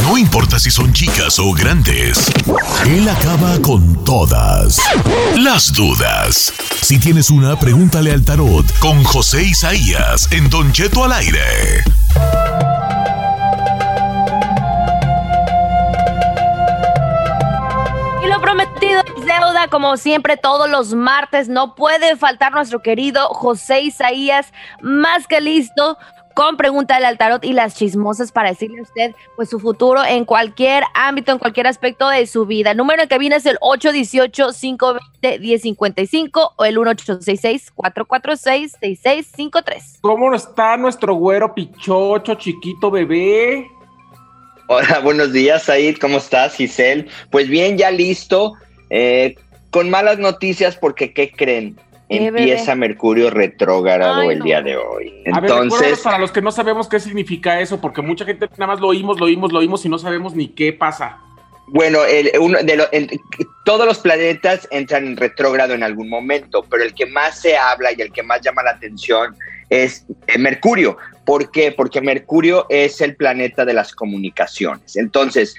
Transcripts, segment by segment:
No importa si son chicas o grandes, él acaba con todas las dudas. Si tienes una, pregúntale al tarot con José Isaías en Don Cheto al aire. Y lo prometido es deuda, como siempre, todos los martes. No puede faltar nuestro querido José Isaías, más que listo con Pregúntale al Tarot y las chismosas para decirle a usted pues su futuro en cualquier ámbito, en cualquier aspecto de su vida. El número que viene es el 818-520-1055 o el 1866-446-6653. ¿Cómo está nuestro güero pichocho, chiquito bebé? Hola, buenos días, Said. ¿Cómo estás, Giselle? Pues bien, ya listo. Eh, con malas noticias porque, ¿qué creen? Eh, Empieza bebé. Mercurio retrógrado Ay, el no. día de hoy. A ver, Entonces, para los que no sabemos qué significa eso, porque mucha gente nada más lo oímos, lo oímos, lo oímos y no sabemos ni qué pasa. bueno, el- uno de lo- el- todos los planetas entran en retrógrado en algún momento, pero el que más se habla y el que más llama la atención es eh, Mercurio. ¿Por qué? Porque Mercurio es el planeta de las comunicaciones. Entonces,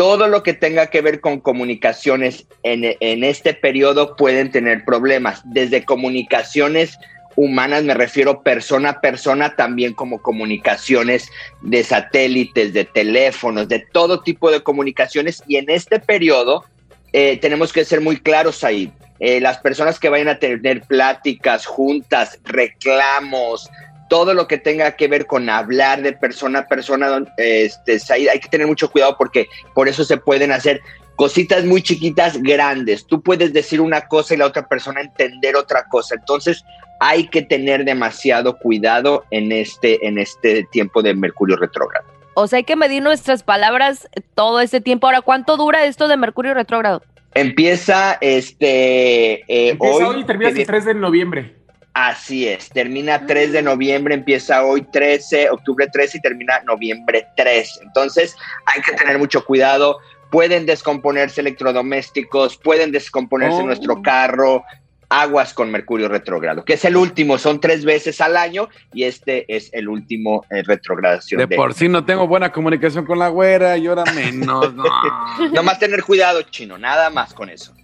todo lo que tenga que ver con comunicaciones en, en este periodo pueden tener problemas, desde comunicaciones humanas, me refiero persona a persona, también como comunicaciones de satélites, de teléfonos, de todo tipo de comunicaciones. Y en este periodo eh, tenemos que ser muy claros ahí. Eh, las personas que vayan a tener pláticas, juntas, reclamos, todo lo que tenga que ver con hablar de persona a persona, don- este, hay que tener mucho cuidado porque por eso se pueden hacer cositas muy chiquitas, grandes. Tú puedes decir una cosa y la otra persona entender otra cosa. Entonces hay que tener demasiado cuidado en este, en este tiempo de Mercurio retrógrado. O sea, hay que medir nuestras palabras todo este tiempo. Ahora, ¿cuánto dura esto de Mercurio retrógrado? Empieza este eh, Empieza hoy. hoy y termina el 3 de noviembre. Así es, termina 3 de noviembre, empieza hoy 13, octubre 13 y termina noviembre 3. Entonces hay que tener mucho cuidado. Pueden descomponerse electrodomésticos, pueden descomponerse Oh. nuestro carro. Aguas con Mercurio retrógrado, que es el último, son tres veces al año y este es el último eh, retrogradación. De por sí no tengo buena comunicación con la güera y ahora menos. No. Nomás tener cuidado, chino, nada más con eso.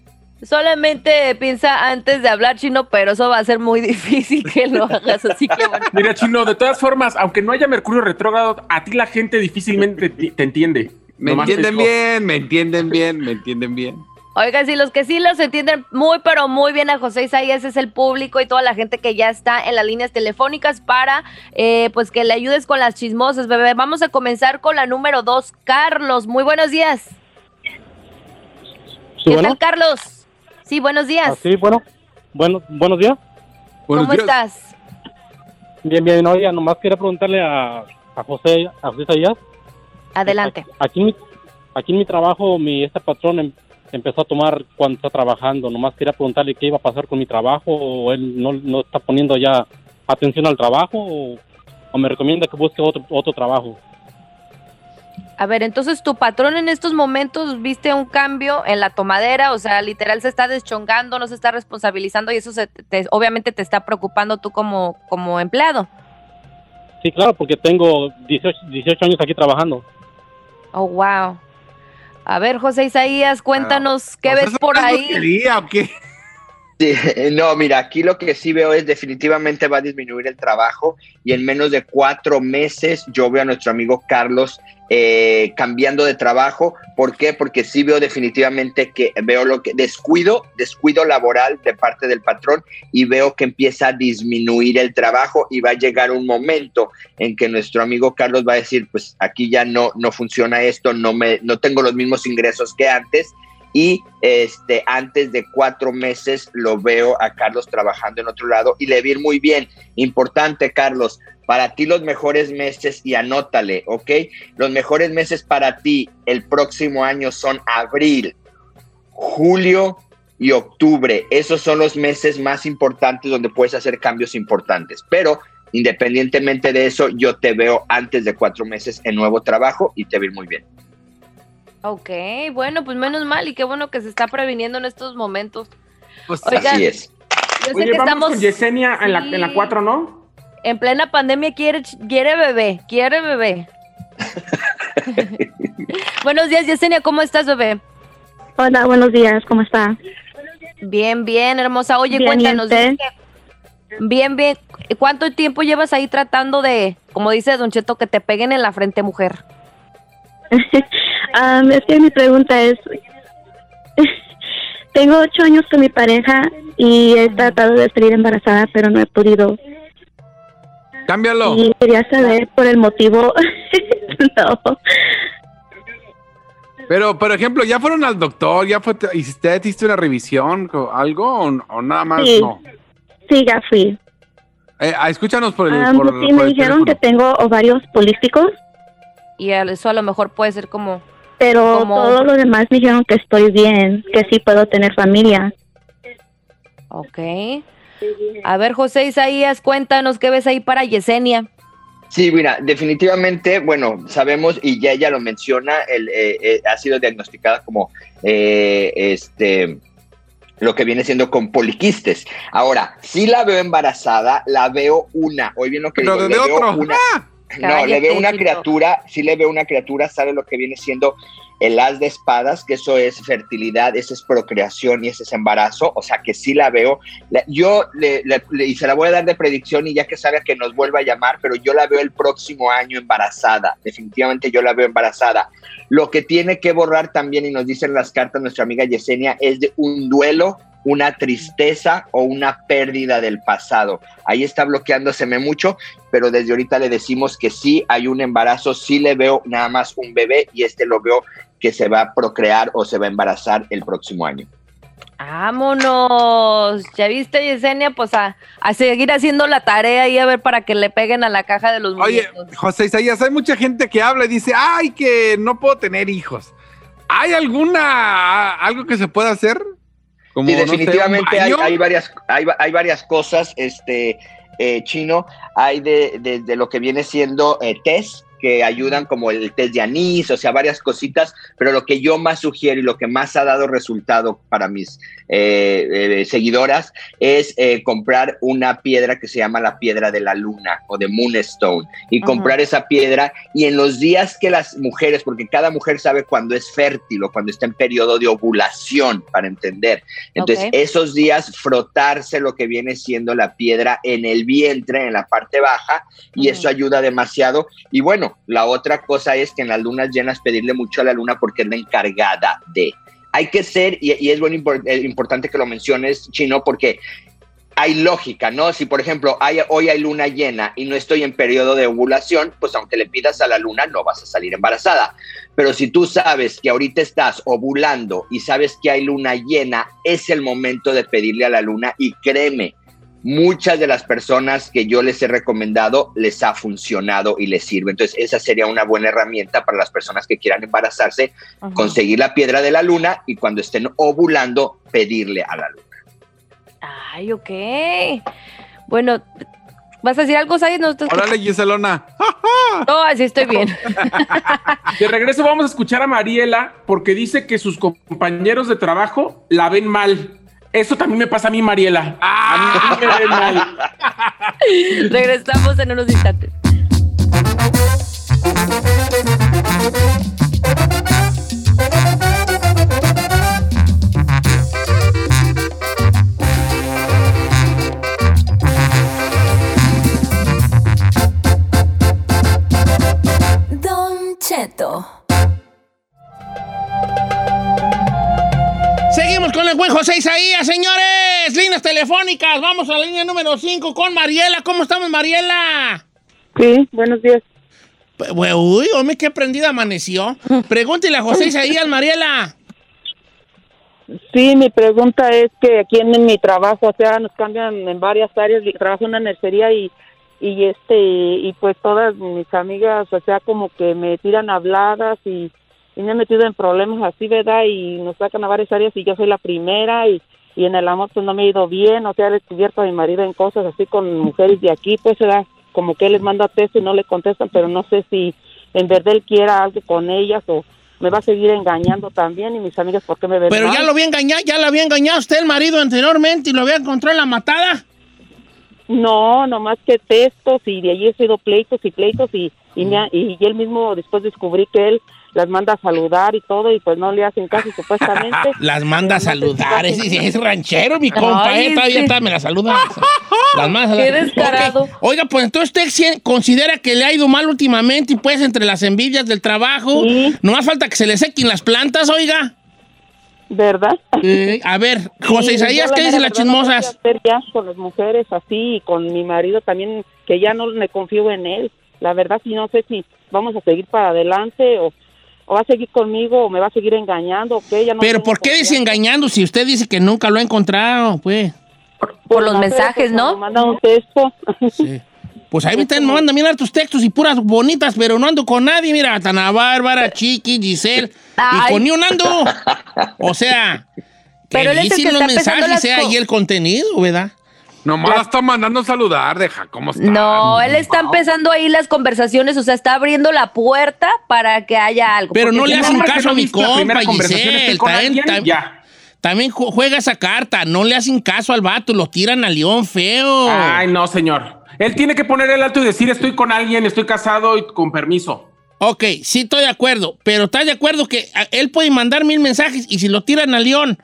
Solamente piensa antes de hablar chino, pero eso va a ser muy difícil que lo hagas. Así que bueno. Mira, Chino, de todas formas, aunque no haya Mercurio retrógrado, a ti la gente difícilmente te, te entiende. Me Nomás entienden bien, me entienden bien, me entienden bien. Oigan, si los que sí los entienden muy, pero muy bien a José Isaías es el público y toda la gente que ya está en las líneas telefónicas para, eh, pues, que le ayudes con las chismosas, bebé. Vamos a comenzar con la número dos, Carlos. Muy buenos días. ¿Qué bueno. tal, Carlos? Sí, buenos días. Ah, sí, bueno. Bueno, buenos días. Buenos ¿Cómo días. estás? Bien, bien. Oiga, nomás quería preguntarle a, a José, a José Isaías. Adelante. Aquí, en mi, aquí en mi trabajo, mi este patrón em- empezó a tomar cuando está trabajando. Nomás quería preguntarle qué iba a pasar con mi trabajo o él no, no está poniendo ya atención al trabajo o, o me recomienda que busque otro, otro trabajo. A ver, entonces tu patrón en estos momentos viste un cambio en la tomadera, o sea, literal se está deschongando, no se está responsabilizando y eso se te- obviamente te está preocupando tú como, como empleado. Sí, claro, porque tengo 18, 18 años aquí trabajando. Oh, wow. A ver, José Isaías, cuéntanos qué sea, ves ¿eso por ahí. lotería o qué? Sí, no, mira, aquí lo que sí veo es definitivamente va a disminuir el trabajo y en menos de cuatro meses yo veo a nuestro amigo Carlos eh, cambiando de trabajo. ¿Por qué? Porque sí veo definitivamente que veo lo que descuido, descuido laboral de parte del patrón y veo que empieza a disminuir el trabajo y va a llegar un momento en que nuestro amigo Carlos va a decir, pues aquí ya no, no funciona esto, no, me, no tengo los mismos ingresos que antes y este antes de cuatro meses lo veo a Carlos trabajando en otro lado y le vi muy bien. Importante, Carlos, para ti los mejores meses y anótale, ¿ok? Los mejores meses para ti el próximo año son abril, julio y octubre. Esos son los meses más importantes donde puedes hacer cambios importantes. Pero independientemente de eso, yo te veo antes de cuatro meses en nuevo trabajo y te vi muy bien. Ok, bueno, pues menos mal y qué bueno que se está previniendo en estos momentos. Pues, Oigan, Así es. Yo sé Oye, que vamos estamos con Yesenia en, la, en la Sí. 4, ¿no? en plena pandemia, quiere, quiere bebé, quiere bebé. Buenos días, Yesenia, ¿cómo estás, bebé? Hola, buenos días, ¿cómo está? Bien, bien, hermosa. Oye, Bien, ¿y cuéntanos. que- Bien, bien. ¿Cuánto tiempo llevas ahí tratando de, como dice Don Cheto, que te peguen en la frente, mujer? Am, es que mi pregunta es, tengo ocho años con mi pareja y he tratado de salir embarazada, pero no he podido. Cámbialo. Y quería saber por el motivo. no. Pero, por ejemplo, ¿ya fueron al doctor? ¿Ya fue, hiciste, hiciste una revisión o algo? ¿O, o nada más Sí. no? Sí, ya fui. Eh, ah, escúchanos por el, por, sí, por me el dijeron que tengo ovarios polísticos, Y eso a lo mejor puede ser como, pero ¿Cómo? todo lo demás me dijeron que estoy bien, que sí puedo tener familia. ok. A ver, José Isaías, cuéntanos qué ves ahí para Yesenia. Sí, mira, definitivamente, bueno, sabemos y ya ella lo menciona, el, eh, eh, ha sido diagnosticada como eh, este lo que viene siendo con poliquistes. Ahora, si la veo embarazada, la veo una, hoy bien lo que Pero digo, de le veo otro. una, Ah, no, le veo una criatura, sí le veo una criatura, sabe lo que viene siendo el as de espadas, que eso es fertilidad, eso es procreación y ese es embarazo, o sea que sí la veo. La- yo le, le- le- y se la voy a dar de predicción y ya que salga que nos vuelva a llamar, pero yo la veo el próximo año embarazada, definitivamente yo la veo embarazada. Lo que tiene que borrar también, y nos dicen las cartas nuestra amiga Yesenia, es de un duelo, una tristeza o una pérdida del pasado. Ahí está bloqueándoseme mucho, pero desde ahorita le decimos que sí hay un embarazo, sí le veo nada más un bebé y este lo veo que se va a procrear o se va a embarazar el próximo año. Vámonos. ¿Ya viste, Yesenia? Pues a, a seguir haciendo la tarea y a ver para que le peguen a la caja de los Oye, muñecos. José Isaías, hay mucha gente que habla y dice, ay, que no puedo tener hijos. ¿Hay alguna, algo que se pueda hacer? Como, Sí, no sé, un definitivamente hay, varias, hay, hay varias cosas, este, eh, chino, hay de, de- de lo que viene siendo eh, test que ayudan como el test de anís, o sea, varias cositas, pero lo que yo más sugiero y lo que más ha dado resultado para mis eh, eh, seguidoras es eh, comprar una piedra que se llama la piedra de la luna o de Moonstone y Ajá. comprar esa piedra y en los días que las mujeres, porque cada mujer sabe cuando es fértil o cuando está en periodo de ovulación, para entender. Entonces, esos días frotarse lo que viene siendo la piedra en el vientre, en la parte baja, y eso ayuda demasiado. Y bueno, la otra cosa es que en las lunas llenas pedirle mucho a la luna porque es la encargada de. Hay que ser, y, es bueno, eh, importante que lo menciones, Chino, porque hay lógica, ¿no? Si, por ejemplo, hoy hay luna llena y no estoy en periodo de ovulación, pues aunque le pidas a la luna, no vas a salir embarazada. Pero si tú sabes que ahorita estás ovulando y sabes que hay luna llena, es el momento de pedirle a la luna y créeme, muchas de las personas que yo les he recomendado les ha funcionado y les sirve. Entonces, esa sería una buena herramienta para las personas que quieran embarazarse, Ajá. conseguir la piedra de la luna y cuando estén ovulando, pedirle a la luna. Ay, ok. Bueno, ¿vas a decir algo, Said? No, te- Órale, Giselona. no así estoy bien. De regreso vamos a escuchar a Mariela porque dice que sus compañeros de trabajo la ven mal. Eso también me pasa a mí, Mariela. A mí me mal. Regresamos en unos instantes. Con el buen José Isaías, señores. Líneas telefónicas. Vamos a la línea número 5 con Mariela. ¿Cómo estamos, Mariela? Sí, buenos días. Uy, hombre, qué prendida amaneció. Pregúntele a José Isaías, Mariela. Sí, mi pregunta es que aquí en, mi trabajo, o sea, nos cambian en varias áreas. Trabajo en una nercería y y este y pues todas mis amigas, o sea, como que me tiran habladas y, y me he metido en problemas así, ¿verdad? Y nos sacan a varias áreas y yo soy la primera y, y en el amor pues no me ha ido bien, o sea, he descubierto a mi marido en cosas así con mujeres de aquí, pues ¿verdad? como que él les manda texto y no le contestan, pero no sé si en verdad él quiera algo con ellas o me va a seguir engañando también y mis amigas, ¿por qué me ven Pero mal? ya lo había engañado, ya lo había engañado usted el marido anteriormente y lo había encontrado en la matada. No, nomás que textos y de allí he sido pleitos y pleitos y, y, me ha- y él mismo después descubrí que él las manda a saludar y todo y pues no le hacen caso supuestamente. Las manda a no saludar. Es, ranchero, mi compa. Ay, eh, todavía está, me la saluda. Las manda Qué descarado. Oiga, pues entonces usted considera que le ha ido mal últimamente y pues entre las envidias del trabajo. Sí. No más falta que se le sequen las plantas, oiga. ¿Verdad? Eh, a ver, José Sí, Isaías, la ¿qué dicen las no chismosas? hacer ya con las mujeres así y con mi marido también, que ya no me confío en él. La verdad, sí, no sé si vamos a seguir para adelante o, o va a seguir conmigo o me va a seguir engañando qué. Ya no Pero ¿por qué dice engañando si usted dice que nunca lo ha encontrado? Pues, Por los mensajes, ¿no? cuando manda un texto. sí. Pues ahí me están me mandan bien hartos textos y puras bonitas, pero no ando con nadie. Mira, Tana Bárbara, Chiqui, Giselle. Y Ay. con ni un ando. O sea, que Pero él es el que dicen los mensajes las sea co- ahí el contenido, ¿verdad? Nomás la está mandando saludar, deja cómo está. No, él está empezando ahí las conversaciones, o sea, está abriendo la puerta para que haya algo. Pero no le hacen caso a mi la compa, conversación, Giselle. ya. también ju- juega esa carta. No le hacen caso al vato, lo tiran a león feo. Ay, no, señor. Él tiene que poner el alto y decir estoy con alguien, estoy casado y con permiso. Ok, sí estoy de acuerdo, pero ¿estás de acuerdo que a- él puede mandar mil mensajes y si lo tiran a León,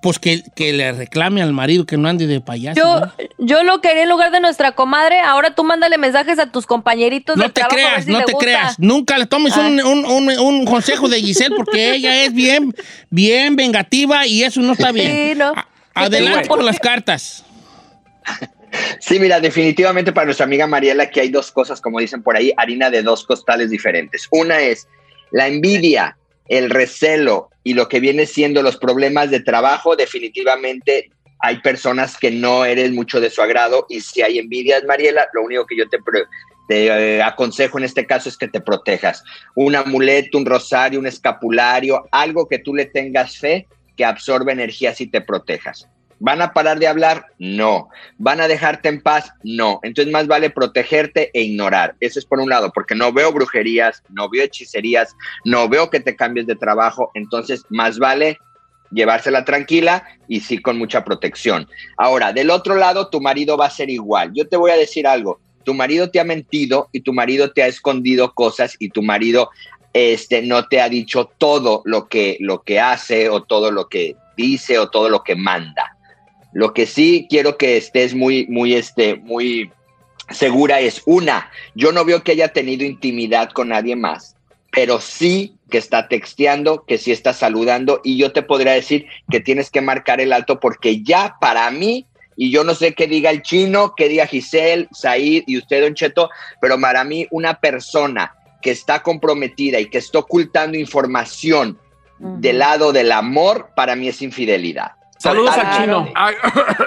pues que, que le reclame al marido que no ande de payaso? Yo, ¿no? yo lo quería en lugar de nuestra comadre, ahora tú mándale mensajes a tus compañeritos No del te trabajo, a ver creas, si no te gusta. creas. Nunca le tomes Ah. un, un- un- un consejo de Giselle porque ella es bien, bien vengativa y eso no está bien. Sí, no. Adelante con las cartas. Sí, mira, definitivamente para nuestra amiga Mariela aquí hay dos cosas, como dicen por ahí, harina de dos costales diferentes. Una es la envidia, el recelo y lo que viene siendo los problemas de trabajo, definitivamente hay personas que no eres mucho de su agrado y si hay envidias, Mariela, lo único que yo te, eh, aconsejo en este caso es que te protejas. Un amuleto, un rosario, un escapulario, algo que tú le tengas fe que absorbe energías y te protejas. ¿Van a parar de hablar? No. ¿Van a dejarte en paz? No. Entonces más vale protegerte e ignorar. Eso es por un lado, porque no veo brujerías, no veo hechicerías, no veo que te cambies de trabajo. Entonces más vale llevársela tranquila y sí con mucha protección. Ahora, del otro lado, tu marido va a ser igual. Yo te voy a decir algo. Tu marido te ha mentido y tu marido te ha escondido cosas y tu marido este, no te ha dicho todo lo que, lo que hace o todo lo que dice o todo lo que manda. Lo que sí quiero que estés muy, muy, este, muy segura es una, yo no veo que haya tenido intimidad con nadie más, pero sí que está texteando, que sí está saludando y yo te podría decir que tienes que marcar el alto porque ya para mí, y yo no sé qué diga el chino, qué diga Giselle, Said y usted, Don Cheto, pero para mí una persona que está comprometida y que está ocultando información del lado del amor, para mí es infidelidad. Saludos al chino. Ay,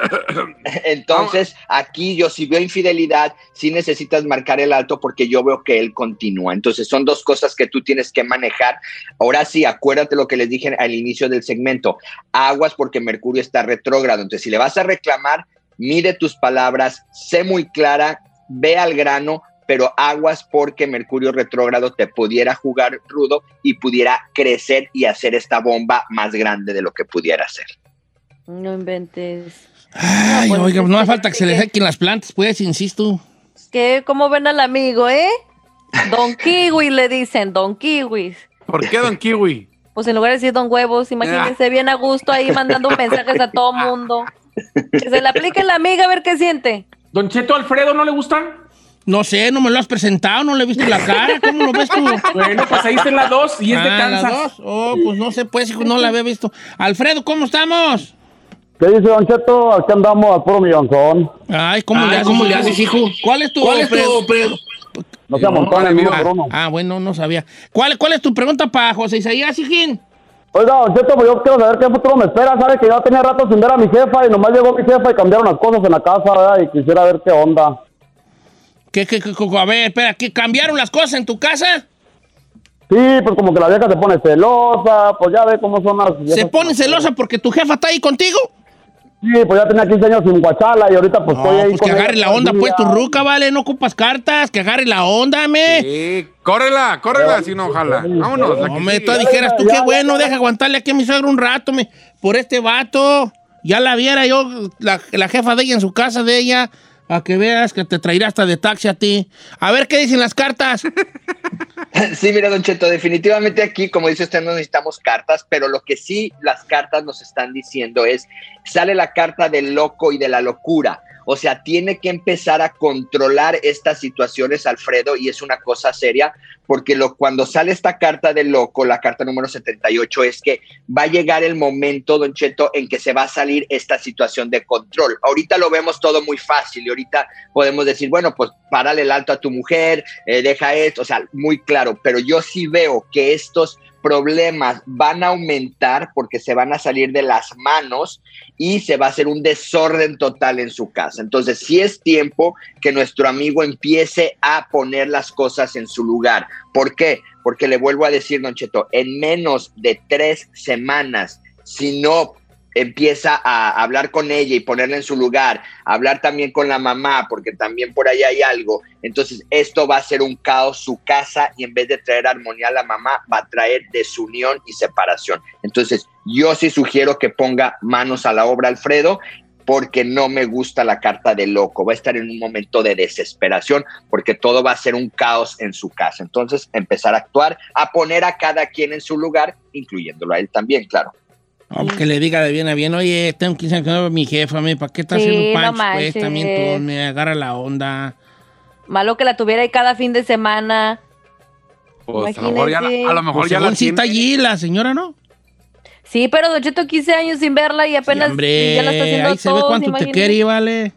Entonces, aquí yo si veo infidelidad, sí necesitas marcar el alto porque yo veo que él continúa. Entonces, son dos cosas que tú tienes que manejar. Ahora sí, acuérdate lo que les dije al inicio del segmento. Aguas porque Mercurio está retrógrado. Entonces, si le vas a reclamar, mide tus palabras, sé muy clara, ve al grano, pero aguas porque Mercurio retrógrado te pudiera jugar rudo y pudiera crecer y hacer esta bomba más grande de lo que pudiera ser. No inventes. Ay, pues, oiga, no hace falta que se le que- sequen las plantas, pues, insisto. ¿Qué? ¿Cómo ven al amigo, eh? Don Kiwi le dicen, Don Kiwi. ¿Por qué, don Kiwi? Pues en lugar de decir Don Huevos, imagínense bien a gusto ahí mandando mensajes a todo mundo. Que se le aplique la amiga a ver qué siente. Don Cheto Alfredo, ¿no le gustan? No sé, no me lo has presentado, no le he visto la cara. ¿Cómo lo ves tú? Bueno, pues ahí está en la 2 y es de Ah, la Kansas. dos. Oh, pues no sé, pues, hijo, no la había visto. Alfredo, ¿cómo estamos? ¿Qué dice Don Cheto? Aquí andamos al puro millonzón. Ay, ¿cómo, Ay, le, haces, ¿cómo le hijo? haces, hijo? ¿Cuál es tu, ¿Cuál es tu pre- No sea montón el mío ah, ah, bueno, no sabía. ¿Cuál, ¿Cuál es tu pregunta para José Isaías, hijín? Oiga, Don Cheto, pues yo quiero saber qué futuro me espera. Sabe que yo tenía rato sin ver a mi jefa y nomás llegó mi jefa y cambiaron las cosas en la casa, ¿verdad? Y quisiera ver qué onda. ¿Qué, qué, qué- a ver, espera, ¿qué cambiaron las cosas en tu casa? Sí, pues como que la vieja se pone celosa, pues ya ve cómo son las... ¿Se pone celosa porque tu jefa está ahí contigo? Sí, pues ya tenía 15 años sin guachala y ahorita pues estoy No, ahí pues con que agarre la onda, pues, tu ruca, vale, no ocupas cartas, que agarre la onda, me. Sí, córrela, córrela, si no, ojalá. Vámonos. No, me, tú dijeras tú, Ya, qué ya, bueno, ya. deja aguantarle aquí a mi suegro un rato, me, por este vato. Ya la viera yo, la, la jefa de ella en su casa de ella, a que veas que te traerá hasta de taxi a ti. A ver qué dicen las cartas. Sí, mira, Don Cheto, definitivamente aquí, como dice usted, no necesitamos cartas, pero lo que sí las cartas nos están diciendo es, sale la carta del loco y de la locura. O sea, tiene que empezar a controlar estas situaciones, Alfredo, y es una cosa seria, porque lo, cuando sale esta carta del loco, la carta número 78, es que va a llegar el momento, Don Cheto, en que se va a salir esta situación de control. Ahorita lo vemos todo muy fácil y ahorita podemos decir, bueno, pues párale el alto a tu mujer, eh, deja esto, o sea, muy claro, pero yo sí veo que estos problemas van a aumentar porque se van a salir de las manos y se va a hacer un desorden total en su casa. Entonces, sí es tiempo que nuestro amigo empiece a poner las cosas en su lugar. ¿Por qué? Porque le vuelvo a decir, Don Cheto, en menos de tres semanas, si no empieza a hablar con ella y ponerla en su lugar, hablar también con la mamá, porque también por ahí hay algo. Entonces, esto va a ser un caos su casa y en vez de traer armonía a la mamá, va a traer desunión y separación. Entonces, yo sí sugiero que ponga manos a la obra, Alfredo, porque no me gusta la carta de loco. Va a estar en un momento de desesperación porque todo va a ser un caos en su casa. Entonces, empezar a actuar, a poner a cada quien en su lugar, incluyéndolo a él también, claro. Aunque le diga de bien a bien, oye, tengo 15 años que no veo a mi jefa, me, ¿para qué estás Sí, haciendo no pancho? pues manches. también tú me agarra la onda. Malo que la tuviera ahí cada fin de semana. Pues a lo mejor ya la, Imagínese. a lo mejor Pues ya la sí está allí la señora, ¿no? Sí, pero Don Cheto 15 años sin verla y apenas Sí, hombre, ya la está haciendo ahí se ve todo, cuánto te quiere, vale.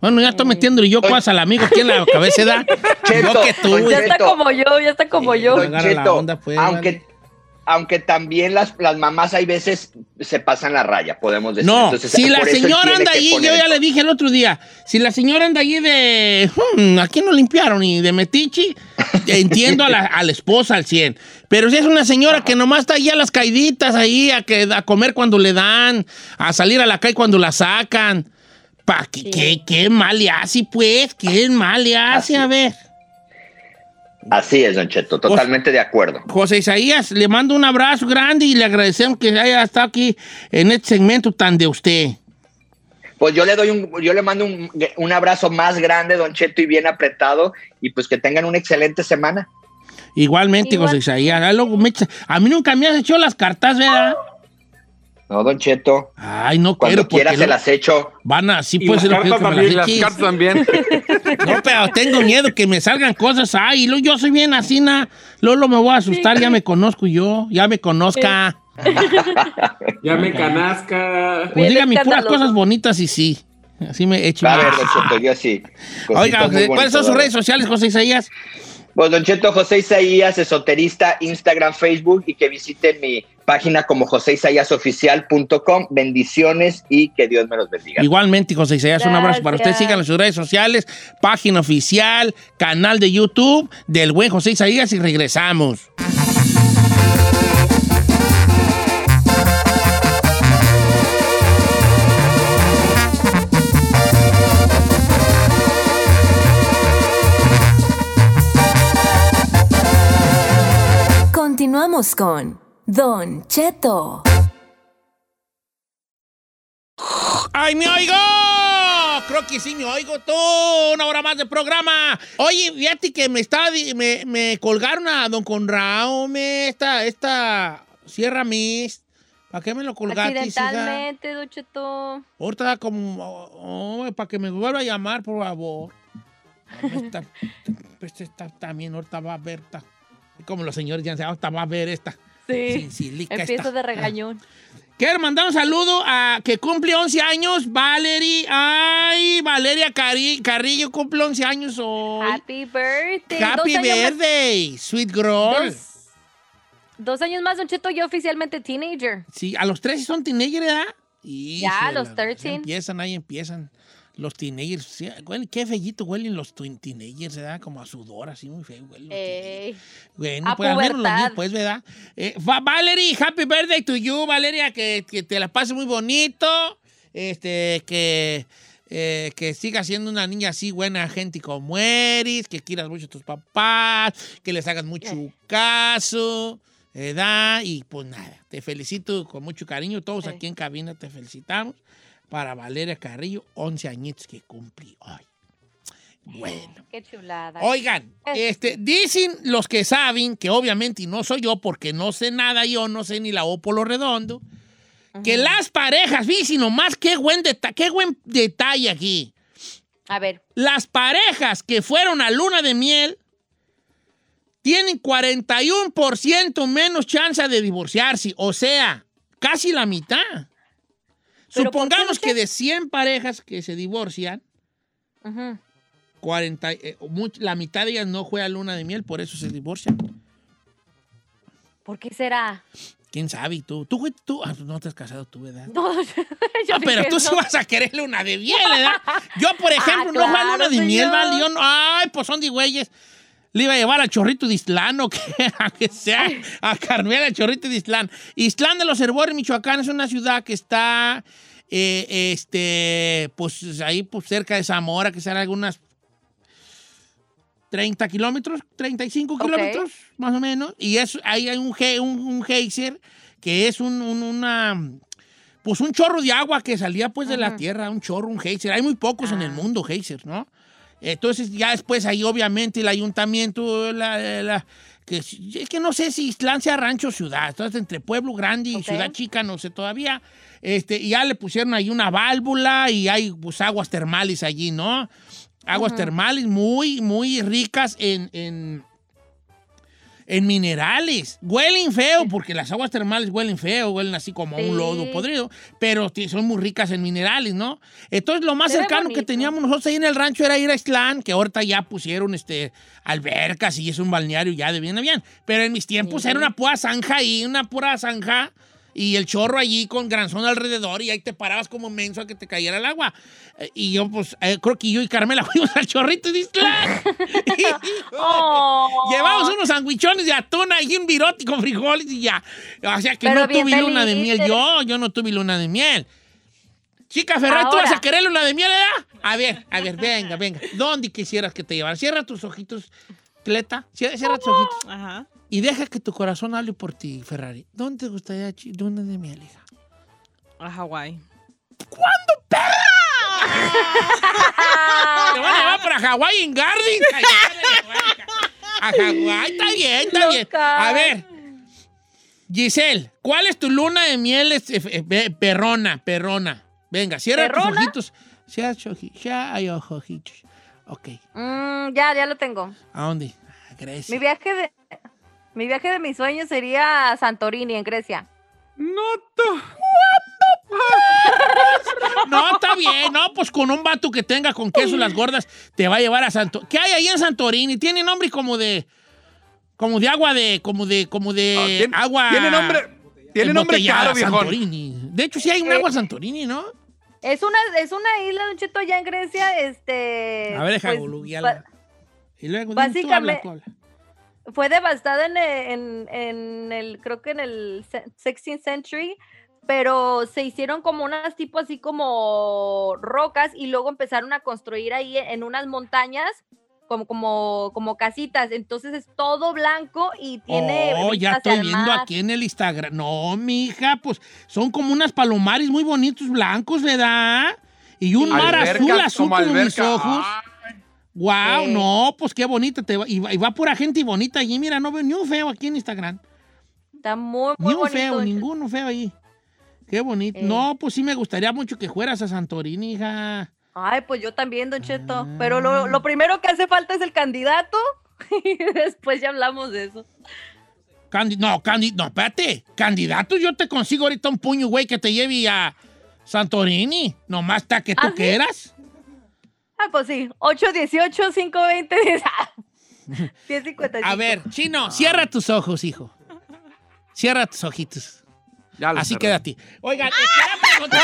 Bueno, ya estoy metiendo yo cosas al amigo aquí en la cabeza, ¿da? Cheto, Yo que tú. Ya está Cheto. como yo, ya está como yo. Agarra la Cheto, onda, pues, aunque, vale. Aunque también las, las mamás hay veces se pasan la raya, podemos decir. No, Entonces, si la señora anda allí, poner yo ya le dije el otro día, si la señora anda allí de, hmm, aquí no limpiaron y de metichi, entiendo a la, a la esposa al 100. Pero si es una señora que nomás está allí a las caiditas, ahí a, que, a comer cuando le dan, a salir a la calle cuando la sacan, pa, ¿qué, qué, qué mal le hace, pues? ¿Qué mal le hace? A ver. Así es, Don Cheto, totalmente de acuerdo. José Isaías, le mando un abrazo grande y le agradecemos que haya estado aquí en este segmento tan de usted. Pues yo le doy un, yo le mando un, un abrazo más grande, Don Cheto, y bien apretado, y pues que tengan una excelente semana. Igualmente, Igual. José Isaías. A mí nunca me has hecho las cartas, ¿verdad? No, Don Cheto, Ay, no cuando quiero quiera se las echo. van a... Sí, Y puede las ser lo que cartas que me Y las las eches. cartas también. No, pero tengo miedo que me salgan cosas. Ay, yo soy bien así, na. Luego me voy a asustar, ya me conozco yo, ya me conozca. Ya me canasca. Pues Bien dígame puras cosas bonitas y sí. Así me echo. A ver, Don Cheto, yo sí. Oiga, ¿cuáles son sus redes sociales, José Isaías? Pues Don Cheto, José Isaías, esoterista, Instagram, Facebook, y que visiten mi página como joseisaíasoficial.com. Bendiciones y que Dios me los bendiga. Igualmente, José Isaías, un abrazo para usted. Síganlo en sus redes sociales, página oficial, canal de YouTube del buen José Isaías y regresamos. Continuamos con Don Cheto. ¡Ay, me oigo! Creo que sí me oigo tú. Una hora más de programa. Oye, fíjate que me está, me, me colgaron a don Conrado, me, esta, esta Sierra Mist. ¿Para qué me lo colgaste? Accidentalmente, Don Cheto. Ahorita como, oh, para que me vuelva a llamar, por favor. Esta, pues esta también ahorita va a ver, esta. Como los señores ya dicen, ahorita va a ver esta. Sí. Sin silica Empiezo esta. de regañón. Quiero mandar un saludo a que cumple 11 años, Valerie. Ay, Valeria Cari- Carrillo cumple 11 años hoy. Happy birthday. Happy más- birthday, sweet girl. Dos, dos años más, Don Cheto, yo oficialmente teenager. Sí, a los 13 son teenagers, ¿verdad? Ya, a los Híjole, 13. Empiezan, ahí empiezan. Los teenagers, sí, qué fellito huelen los twin- teenagers, ¿verdad? Como a sudor, así muy feo. huelen Ey. Bueno, pues al menos los pubertad. míos, pues, ¿verdad? Eh, Va- Valerie, happy birthday to you, Valeria, que, que te la pases muy bonito, este, que, eh, que sigas siendo una niña así buena gente como eres, que quieras mucho a tus papás, que les hagas mucho caso, ¿verdad? Y pues nada, te felicito con mucho cariño, todos Sí. aquí en cabina te felicitamos para Valeria Carrillo, 11 añitos que cumplí hoy. Bueno. Qué chulada. Oigan, este, dicen los que saben, que obviamente no soy yo porque no sé nada yo, no sé ni la O por lo redondo, que las parejas, fíjense nomás qué buen, qué buen detalle aquí. A ver. Las parejas que fueron a luna de miel tienen 41% menos chance de divorciarse, o sea, casi la mitad. ¿Pero por qué, Supongamos que de 100 parejas que se divorcian. 40, eh, much- la mitad de ellas no juega luna de miel, por eso se divorcian. ¿Por qué será? ¿Quién sabe? ¿Y ¿Tú, tú, tú, ah, no te has casado tú, ¿verdad? No, yo pero tú sí vas a querer luna de miel, ¿verdad? Yo, por ejemplo, Ah, no claro, luna de miel. ¿vale? Yo no- ay, pues son de güeyes. Le iba a llevar al chorrito de Islán o que, a que sea a Carmela, al chorrito de Islán. Islán de los Herbores, Michoacán, es una ciudad que está, eh, este, pues ahí pues, cerca de Zamora, que serán algunas 30 kilómetros, 35 Ok. kilómetros, más o menos. Y es, ahí hay un, un, un geyser que es un, un- una, pues un chorro de agua que salía pues de la tierra, un chorro, un geyser. Hay muy pocos en el Ah. mundo geysers, ¿no? Entonces ya después ahí obviamente el ayuntamiento, la, la- que es que no sé si Islán sea rancho o ciudad, entonces entre pueblo grande y ciudad chica, no sé todavía. Este, y ya le pusieron ahí una válvula y hay pues aguas termales allí, ¿no? Aguas termales muy, muy ricas en, en, en minerales. Huelen feo, porque las aguas termales huelen feo, huelen así como a un lodo podrido, pero son muy ricas en minerales, ¿no? Entonces lo más cercano que teníamos nosotros ahí en el rancho era ir a Islán, que ahorita ya pusieron este, albercas y es un balneario ya de bien a bien. Pero en mis tiempos Sí. era una pura zanja ahí, una pura zanja. Y el chorro allí con granzón alrededor y ahí te parabas como menso a que te cayera el agua. Eh, y yo, pues, eh, creo que yo y Carmela fuimos al chorrito de Islán. Oh. Llevamos unos sandwichones de atún y un virote con frijoles y ya. O sea que Pero no tuve luna de miel. felices. Yo, yo no tuve luna de miel. Chica Ferrari, ¿tú vas a querer luna de miel, verdad? A ver, a ver, venga, venga. ¿Dónde quisieras que te llevara? Cierra tus ojitos, Cleta. Cierra, cierra tus ojitos. Ajá. Y deja que tu corazón hable por ti, Ferrari. ¿Dónde te gustaría chi- luna de miel, hija? A Hawái. Te van a llevar para Hawái en Garden. A Hawái, está bien, está bien. A ver, Giselle, ¿cuál es tu luna de miel eh, eh, perrona, perrona? Venga, cierra tus ¿Perrona? tus ojitos. Ya hay ojitos. Ok, Mm, ya, ya lo tengo. ¿a dónde? A Grecia. Mi viaje de mi viaje de mis sueños sería a Santorini, en Grecia. No. No, está bien. No, pues con un vato que tenga con queso las gordas te va a llevar a Santorini. ¿Qué hay ahí en Santorini? Tiene nombre como de... Como de agua de... Como de... Como de Ah, tiene- agua... Tiene nombre, tiene nombre caro, viejón. Santorini. De hecho, sí hay un Eh, agua Santorini, ¿no? Es una, es una isla, Don Cheto, allá en Grecia, este... A ver, deja pues, Y luego, tú básicamente- tú. Fue devastada en, el- en, en el, creo que en el se- 16th century, pero se hicieron como unas tipo así como rocas y luego empezaron a construir ahí en unas montañas como, como, como casitas. Entonces es todo blanco y tiene. Oh, ya estoy viendo mar. aquí en el Instagram. No, mija, pues son como unas palomares muy bonitos blancos, ¿verdad? Y un mar Albercas azul, azul como como, mis alberca. ojos. Wow, no, pues qué bonita te va. Y, va- y va pura gente bonita allí. Mira, no veo ni un feo aquí en Instagram. Está muy, Ni muy un bonito. feo, ninguno feo ahí. Qué bonito. Eh. No, pues sí me gustaría mucho que fueras a Santorini, hija. Ay, pues yo también, Don Cheto. Ah. Pero lo, lo primero que hace falta es el candidato y después ya hablamos de eso. Candi- no, Candi no, espérate. Candidato, yo te consigo ahorita un puño, güey, que te lleve a Santorini. Nomás está que tú ¿Ah, quieras. Ah, pues sí. 818 520 1055. A ver, Chino, cierra tus ojos, hijo. Cierra tus ojitos. Ya Así cerré. quédate. Oigan, eh, quería preguntar-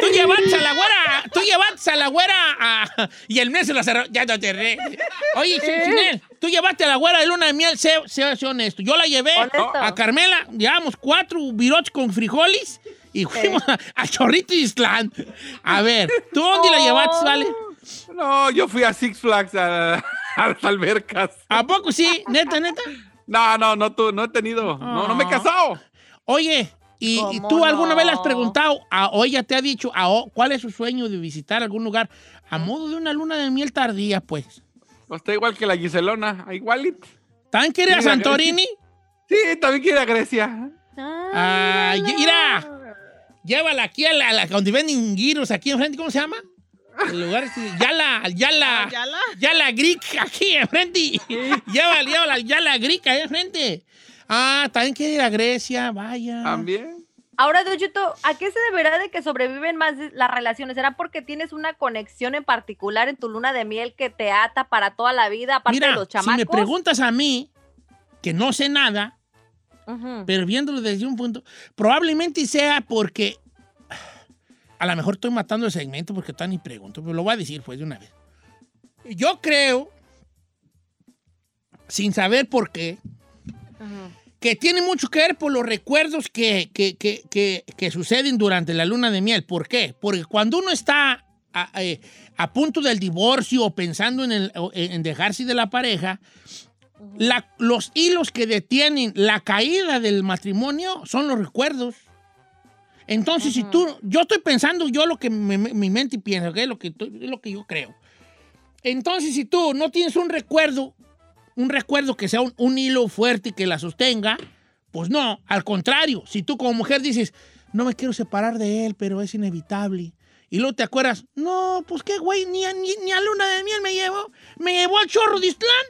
Tú llevaste a la güera, tú llevaste a la güera a- y el mes se lo cerró. Ya no te re. Oye, Ch- Chinel, tú llevaste a la güera de luna de miel, sé- sé honesto. Yo la llevé Honesto. a Carmela, llevamos cuatro biroches con frijoles y fuimos a, a Chorrito Islán. A ver, ¿tú dónde la llevaste, vale? No, yo fui a Six Flags a, a las albercas. ¿A poco sí? ¿Neta, neta? No, no, no, tú, no he tenido. No, no me he Ah. casado. Oye, ¿Y, y ¿Cómo tú alguna vez le has preguntado, a, o ella te ha dicho, a, o- cuál es su sueño de visitar algún lugar a modo de una luna de miel tardía, pues? Pues está igual que la Giselona, igualito. ¿También quiere a Santorini? Sí, también quiere a Grecia. Ah, mira, llévala aquí a la, a la- donde venden giros, aquí enfrente, ¿cómo se llama? El lugar este, Yala, Yala, ¿Yala? Yala Greek, aquí enfrente. llévala, llévala, Yala Greek, ahí enfrente. Ah, también quiere ir a Grecia, vaya. También. Ahora, Don Cheto, ¿a qué se deberá de que sobreviven más las relaciones? ¿Será porque tienes una conexión en particular en tu luna de miel que te ata para toda la vida, aparte Mira, de los si chamacos? me preguntas a mí, que no sé nada, Ujú. pero viéndolo desde un punto, probablemente sea porque a lo mejor estoy matando el segmento porque todavía ni pregunto, pero lo voy a decir pues de una vez. Yo creo, sin saber por qué, que tiene mucho que ver por los recuerdos que, que- que- que- que suceden durante la luna de miel. ¿Por qué? Porque cuando uno está a, eh, a punto del divorcio o pensando en, el- en dejarse de la pareja, la- los hilos que detienen la caída del matrimonio son los recuerdos. Entonces, si tú, yo estoy pensando yo lo que mi, mi mente piensa, ¿ok? lo, que, lo que yo creo. Entonces, si tú no tienes un recuerdo, un recuerdo que sea un, un hilo fuerte y que la sostenga, pues no, al contrario, si tú como mujer dices, no me quiero separar de él, pero es inevitable. Y luego te acuerdas, no, pues qué güey, ni a, ni, ni a luna de miel me llevó, me llevó al chorro de Islán.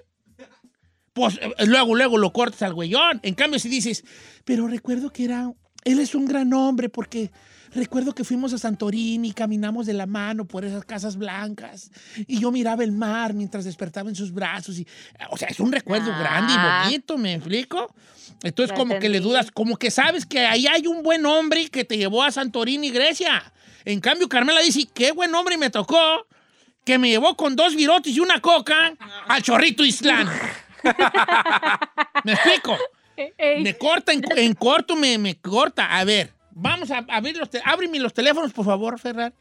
Pues eh, luego, luego lo cortas al güeyón. En cambio, si dices, pero recuerdo que era, él es un gran hombre porque recuerdo que fuimos a Santorini y caminamos de la mano por esas casas blancas y yo miraba el mar mientras despertaba en sus brazos. Y, o sea, es un recuerdo Ah. grande y bonito, ¿me explico? Entonces, Ya como que le dudas, como que sabes que ahí hay un buen hombre que te llevó a Santorini, Grecia. En cambio, Carmela dice, qué buen hombre me tocó, que me llevó con dos virotes y una coca al chorrito Islán. ¿Me explico? Ey, Me corta, en, en corto me, me corta. A ver, vamos a abrir los, ábreme los teléfonos, por favor, Ferrar.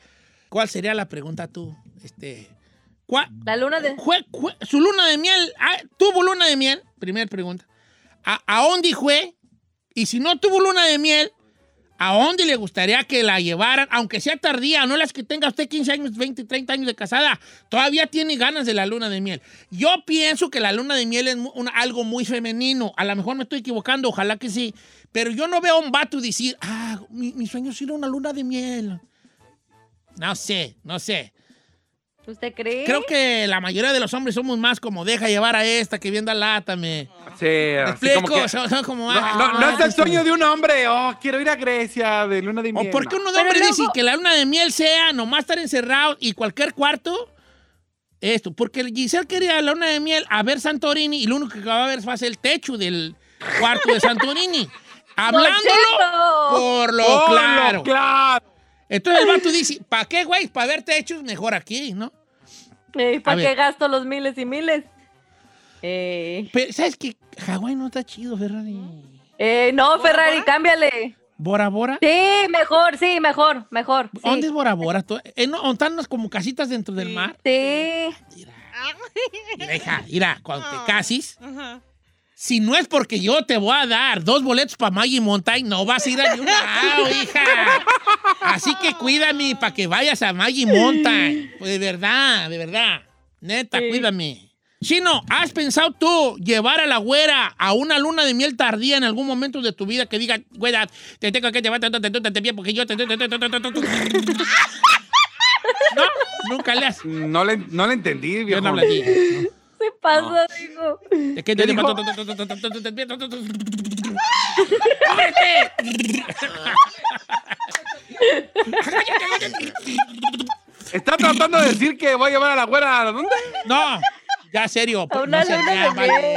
¿Cuál sería la pregunta tú? Este, ¿cuál, La luna de... fue- su luna de miel, ah, ¿tuvo luna de miel? Primera pregunta. ¿A, a dónde fue? Y si no tuvo luna de miel, ¿a dónde le gustaría que la llevaran? Aunque sea tardía, no las que tenga usted 15 años, 20, 30 años de casada, todavía tiene ganas de la luna de miel. Yo pienso que la luna de miel es una- algo muy femenino. A lo mejor me estoy equivocando, ojalá que sí. Pero yo no veo a un vato decir, ah, mi, mi sueño es ir a una luna de miel. No sé, no sé. ¿Usted cree? Creo que la mayoría de los hombres somos más como deja llevar a esta que vienda lata, me. Sí, ¿Me así explico? como que- Son, son como. No, ah, no, no es el pues, sueño de un hombre. Oh, quiero ir a Grecia de luna de miel. ¿O por qué No. uno de Pero hombre luego- dice que la luna de miel sea nomás estar encerrado y cualquier cuarto? Esto, porque Giselle quería la luna de miel a ver Santorini y lo único que va a ver ser el techo del cuarto de Santorini. Hablándolo por lo claro. lo claro. Entonces el vato dice, ¿para qué, güey? Para ver techos, mejor aquí, ¿no? A ¿Para ver. qué gasto los miles y miles? Pero, ¿sabes qué? Hawái no está chido, Ferrari. Eh, no, Ferrari, cámbiale. ¿Bora Bora? Sí, mejor, sí, mejor, mejor. sí. ¿Dónde es Bora Bora? ¿Tú- eh, no, ¿dónde están unas como casitas dentro del mar? Sí. Mira, mira, cuando te cases, Ajá. Si no es porque yo te voy a dar dos boletos para Maggie Mountain, no vas a ir a ningún lado, hija. Así que cuídame para que vayas a Maggie Mountain. Pues de verdad, de verdad. Neta, Sí. cuídame. Chino, ¿has pensado tú llevar a la güera a una luna de miel tardía en algún momento de tu vida que diga, güera, te tengo que llevar tanto, tanto, tanto bien porque yo te... No, nunca le has... No le, no le entendí, Yo viejo. no hablo así. Se pasa, digo. ¿Está tratando de decir que voy a llevar a la güera a dónde? No, ya serio. A una no se luna rían, de vale.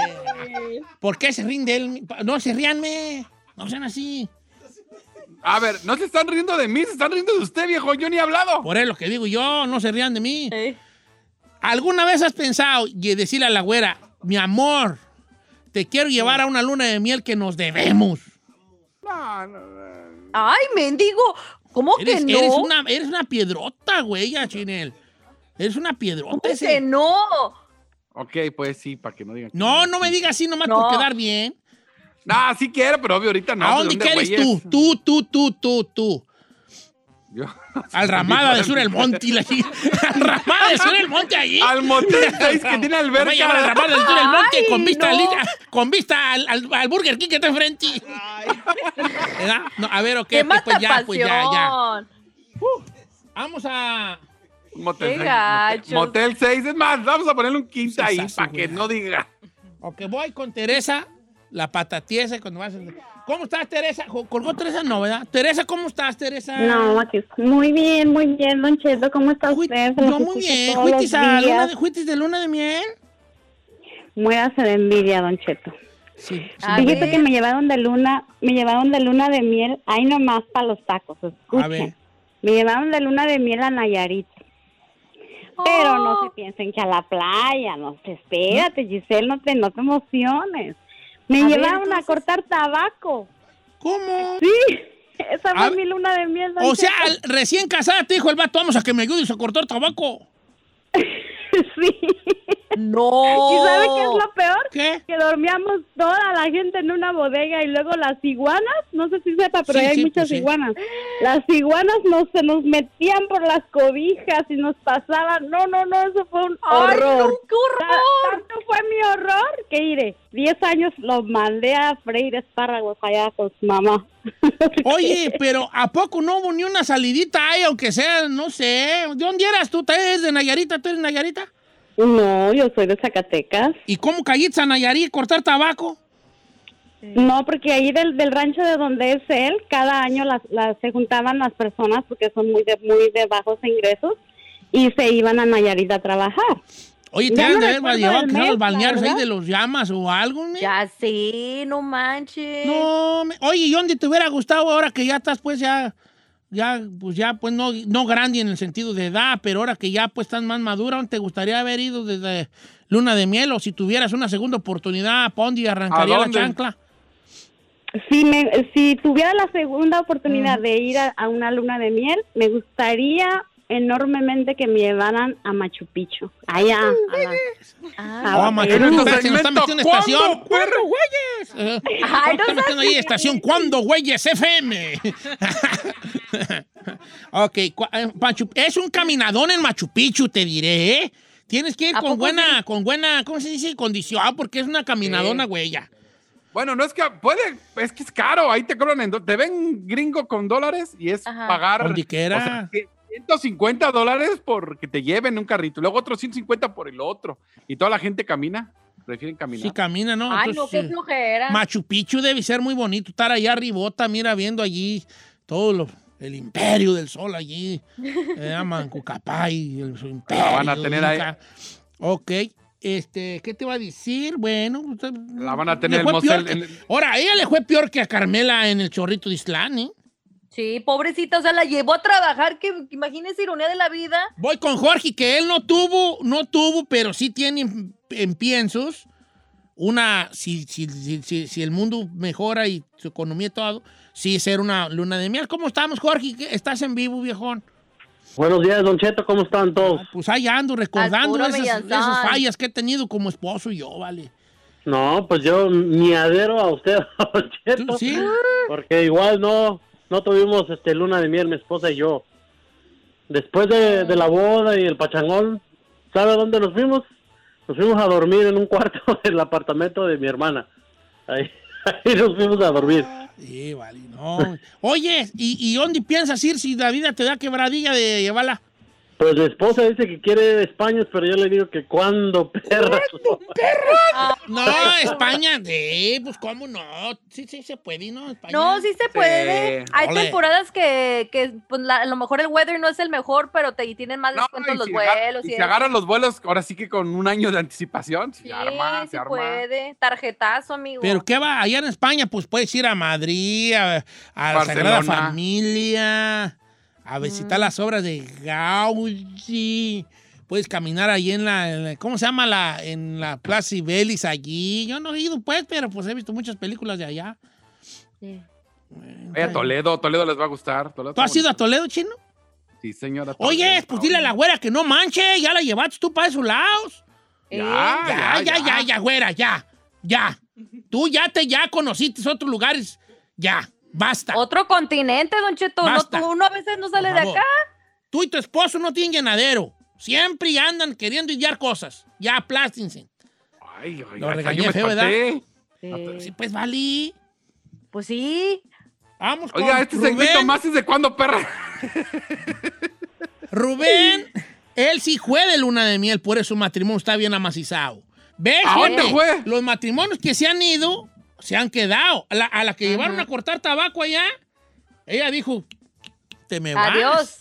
¿Por qué se rinde él? No se ríanme. No sean así. A ver, no se están riendo de mí, se están riendo de usted, viejo. Yo ni he hablado. Por eso lo que digo yo, no se rían de mí. ¿Alguna vez has pensado y decirle a la güera, mi amor, te quiero llevar a una luna de miel que nos debemos? No, no, no. Ay, mendigo. ¿Cómo Eres, que no? eres una, eres una piedrota, güey, ya, Chinel. Eres una piedrota ¿Cómo ese. que no? Ok, pues sí, para que no digan. que No, no me digas así nomás No. por quedar bien. No, sí quiero, pero obvio ahorita no. ¿A pues, dónde ¿dónde quieres tú? Tú, tú, tú, tú, tú. Yo- Al Ramada de Sur el Monte. la- Al Ramada de Sur el Monte allí. Al motel 6 que tiene alberca. Al Ramada de Sur el Monte Ay, con vista, no. al, con vista al, al- al Burger King que está enfrente. ¿Verdad? No, a ver, ok, ¡Qué pues, pues ya, pues ya, ya. pasión! Vamos a... Motel Qué 6. gachos. Motel 6. Es más, vamos a ponerle un quinta ahí Sesazo, para que no diga. Ok, voy con Teresa, la patatiesa cuando vas a... ¿Cómo estás, Teresa? ¿Colgó Teresa? No, ¿verdad? Teresa, ¿cómo estás, Teresa? No, aquí muy bien, muy bien, Don Cheto. ¿Cómo está usted? Yo muy bien. todos ¿Fuitis los a días. luna de, luna de miel? Muérase de envidia, Don Cheto. Sí. Fíjese ver. que me llevaron de luna, me llevaron de luna de miel, ahí nomás para los tacos, escuchen. A ver. Me llevaron de luna de miel a Nayarit. Pero no Oh. se piensen que a la playa, no te espérate, Giselle, no te, no te emociones. Me A ver, llevaron a cortar tabaco. ¿Cómo? Sí, esa A- fue mi luna de miel. O sea, al- recién casada te dijo el vato, vamos a que me ayudes a cortar tabaco. sí. ¡No! ¿Y sabe qué es lo peor? ¿Qué? Que dormíamos toda la gente en una bodega y luego las iguanas, no sé si sepa, pero Sí, hay sí, muchas pues sí. iguanas. Las iguanas nos, se nos metían por las cobijas y nos pasaban. No, no, no, eso fue un ¡Ay, horror. no, qué horror! Ta- Tanto fue mi horror que iré. Diez años lo mandé a freír espárragos allá con su mamá. Oye, pero ¿a poco no hubo ni una salidita ahí, aunque sea, no sé? ¿De dónde eras tú? ¿Tú eres de Nayarita? ¿Tú eres de Nayarita? No, yo soy de Zacatecas. ¿Y cómo caíste a Nayarit cortar tabaco? No, porque ahí del, del rancho de donde es él, cada año las, las- se juntaban las personas porque son muy de, muy de bajos ingresos y se iban a Nayarit a trabajar. Oye, te han no de haber llevado los balnearios ahí de los llamas o algo, ¿me? Ya sí, no manches. No, me- oye, ¿y dónde te hubiera gustado ahora que ya estás, pues, ya, ya, pues, ya, pues, no, no grande en el sentido de edad, pero ahora que ya, pues, estás más madura, ¿dónde te gustaría haber ido desde luna de miel o si tuvieras una segunda oportunidad, ¿pa' dónde arrancaría ¿A la chancla? Si, me, si tuviera la segunda oportunidad de ir a, a una luna de miel, me gustaría enormemente que me llevaran a Machu Picchu. Allá. a Ah, Machu Picchu, espérate, nos segmento, metiendo ¿cuándo, estación. perro? ¿Cuándo, güeyes? Ay, no metiendo ahí estación. ¿Cuándo, güeyes? FM. ok, eh, Machu- es un caminadón en Machu Picchu, te diré, ¿eh? Tienes que ir ¿A con buena, con buena, ¿cómo se dice? Condición, porque es una caminadona, güey, ya. Bueno, no es que puede, es que es caro. Ahí te cobran en te ven gringo con dólares y es Ajá. pagar Donde quiera. o sea, 150 dólares por que te lleven un carrito, luego otros 150 por el otro. Y toda la gente camina, prefieren caminar. Sí, camina, ¿no? Ay, no, Entonces, qué sí. flojera. Machu Picchu debe ser muy bonito, estar allá arribota, mira, viendo allí todo lo- el imperio del sol allí. Se llaman Cucapay, el, su imperio. van a tener ahí. Ok. Este, ¿qué te va a decir? Bueno, usted- La van a tener el mosel que- en el- Ahora, ella le fue peor que a Carmela en el chorrito de Islán, ¿eh? Sí, pobrecita, o sea, la llevó a trabajar, que imagínese ironía de la vida. Voy con Jorge, que él no tuvo, no tuvo, pero sí tiene en, en piensos una, si, si, si, si- si el mundo mejora y su economía y todo, sí ser una luna de miel. ¿Cómo estamos, Jorge? ¿Qué- ¿Estás en vivo, viejón? Buenos días, Don Cheto, ¿cómo están todos? Pues ahí ando recordando esas, fallas que he tenido como esposo y yo, vale. No, pues yo ni adero a usted, Don Cheto. ¿Tú sí? Porque igual no, no tuvimos este luna de miel, mi esposa y yo. Después de, la boda y el pachangón, ¿sabe a dónde nos fuimos? Nos fuimos a dormir en un cuarto del apartamento de mi hermana. Ahí, ahí nos fuimos a dormir. Sí, vale, no. Oye, ¿y, ¿y dónde piensas ir si la vida te da quebradilla de llevarla? Pues mi esposa dice que quiere España, pero yo le digo que cuando perras. No, España, sí, pues cómo no. Sí, sí se puede, ¿no? España. No, sí se puede. Hay Ole. temporadas que, que pues, la- a lo mejor el weather no es el mejor, pero te y tienen más No, descuentos los si vuelos. y eso. agarran los vuelos, ahora sí que con un año de anticipación, se Sí, arma, sí se arma. puede. Tarjetazo, amigo. Pero ¿qué va? Allá en España, pues puedes ir a Madrid, a, a la Sagrada. Familia, a visitar las obras de Gaudí. Puedes caminar ahí en la, en la- ¿cómo se llama? la En la Plaza Cibelis allí. Yo no he ido, pues, pero pues he visto muchas películas de allá. Sí. Vaya, Toledo, Toledo les va a gustar. Toledo ¿Tú has ido a. Toledo, chino? Sí, señora. Oye, Toledo, pues dile a la güera que no manche, ya la llevaste tú para esos lados. Eh, Ya, Ya, ya, ya, ya, güera, ya, ya. Tú ya te ya conociste otros lugares. Ya, basta. Otro continente, Don Cheto. Basta. uno a veces no sale de acá. Tú y tu esposo no tienen llenadero. Siempre andan queriendo idear cosas. Ya aplástense. Ay, oiga, Lo regañé feo, ¿verdad? espanté. Sí, pues vale. Pues sí. Vamos con Oiga, este segmento Rubén. más es de cuándo, perra. Rubén, él sí fue de luna de miel, por eso su matrimonio está bien amacizado. ¿Ves? ¿A dónde fue? Los matrimonios que se han ido, se han quedado. A la, a la que llevaron a cortar tabaco allá, ella dijo, te me vas. Adiós.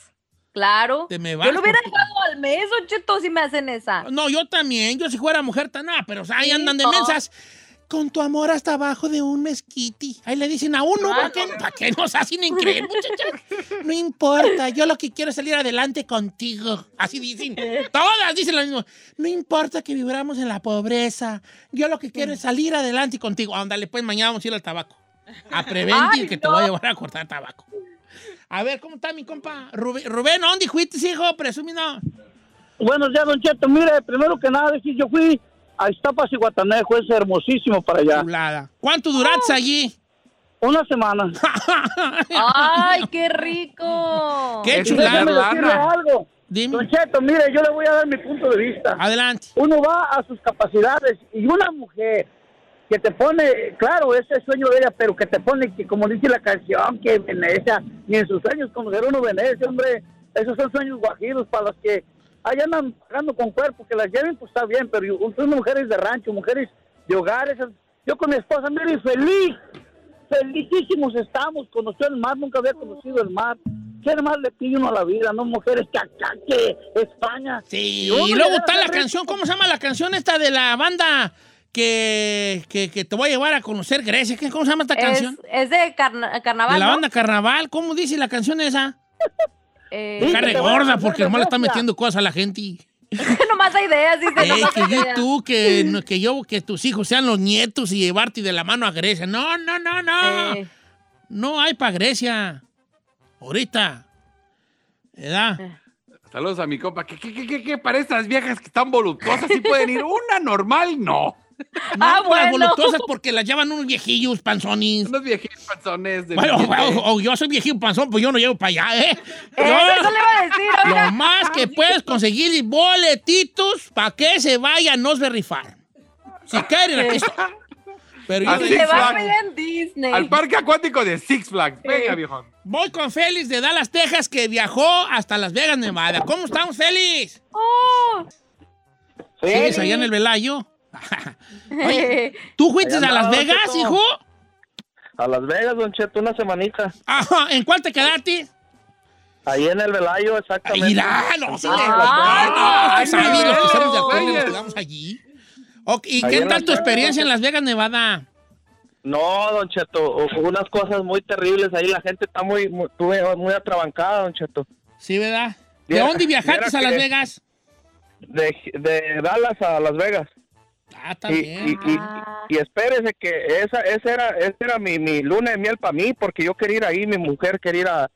Claro. Te me vas Yo lo hubiera dejado al mes, Cheto, si me hacen esa. No, yo también. Yo si fuera mujer tan nada, pero o sea, ahí Sí, andan de no. mensas. Con tu amor hasta abajo de un mezquiti. Ahí le dicen a uno, ¿para qué, ¿para qué nos hacen en creer, muchachas? No importa, yo lo que quiero es salir adelante contigo. Así dicen. Todas dicen lo mismo. No importa que vibramos en la pobreza. Yo lo que quiero es salir adelante contigo. Ándale, pues mañana vamos a ir al tabaco. A prevenir Ay, que te voy a llevar a cortar tabaco. A ver, ¿cómo está mi compa? Rubén, Rubén ¿dónde fuiste, hijo? Presumido. Buenos días, Don Cheto. Mire, primero que nada, decir, yo fui a Iztapas y Guatanejo, es hermosísimo para allá. Chulada. ¿Cuánto duraste allí? Una semana. ¡Ay, qué rico! ¡Qué chulada! decirle algo. Dime. Don Cheto, mire, yo le voy a dar mi punto de vista. Adelante. Uno va a sus capacidades y una mujer que te pone, claro, ese es sueño de ella, pero que te pone, que como dice la canción, que Venecia, ni en sus sueños conocer uno Venecia, hombre, esos son sueños guajiros para los que ahí andan pagando con cuerpo, que las lleven, pues está bien, pero yo- son mujeres de rancho, mujeres de hogares. Yo con mi esposa, mire, feliz, felicísimos estamos, conoció el mar, nunca había conocido el mar. ¿Qué más le pide uno a la vida? No mujeres que acá, que España. Sí, y luego está la rico. canción, ¿cómo se llama la canción esta de la banda que, que, que te voy a llevar a conocer Grecia? ¿Qué- ¿Cómo se llama esta Es, canción? es de carna- carnaval, De la ¿no? banda Carnaval, ¿cómo dice la canción esa? Eh, Carne gorda, porque nomás le está metiendo cosas a la gente. nomás hay ideas, dice. Que yo tú, que, yo, que tus hijos sean los nietos y llevarte de la mano a Grecia. No, no, no, no. Eh, No hay para Grecia. Ahorita. ¿Verdad? Saludos a mi compa. ¿Qué, qué, qué, qué, qué para estas viejas que están voluptuosas? ¿Sí pueden ir? Una normal, no. No, Ah, pues las bueno. voluptuosas porque las llevan unos viejillos panzones. Unos viejitos panzones de Bueno, o- o yo soy viejillo panzón, pues yo no llevo para allá, ¿eh? eh, eso le iba a decir, oiga. Lo más que puedes conseguir boletitos para que se vayan, no se rifar. Si quieren, aquí está. Pero yo Se Six va a en Disney. Al parque acuático de Six Flags. Venga, viejón. voy con Félix de Dallas, Texas, que viajó hasta Las Vegas, Nevada. ¿Cómo estamos, Félix? Oh. ¿Sigues allá en el Velayo? Oye, ¿tú fuiste a Las Vegas, Cheto. hijo? A Las Vegas, Don Cheto, una semanita. Ajá, ¿en cuál te quedaste? Ahí en el Velayo, exactamente. Mira, no, sí, Ah, no, tú sabes, los que estamos de acuerdo, nos quedamos allí. ¿Y Ahí qué tal tu experiencia en Las Vegas, Nevada? No, Don Cheto, unas cosas muy terribles. Ahí la gente está muy, muy, atrabancada, Don Cheto. Sí, ¿verdad? ¿De dónde viajaste a Las Vegas? De, de Dallas a Las Vegas. Ah, Y, y, y, Ah. y espérese que esa, esa era, esa era mi, mi luna de miel para mí, porque yo quería ir ahí, mi mujer quería ir a,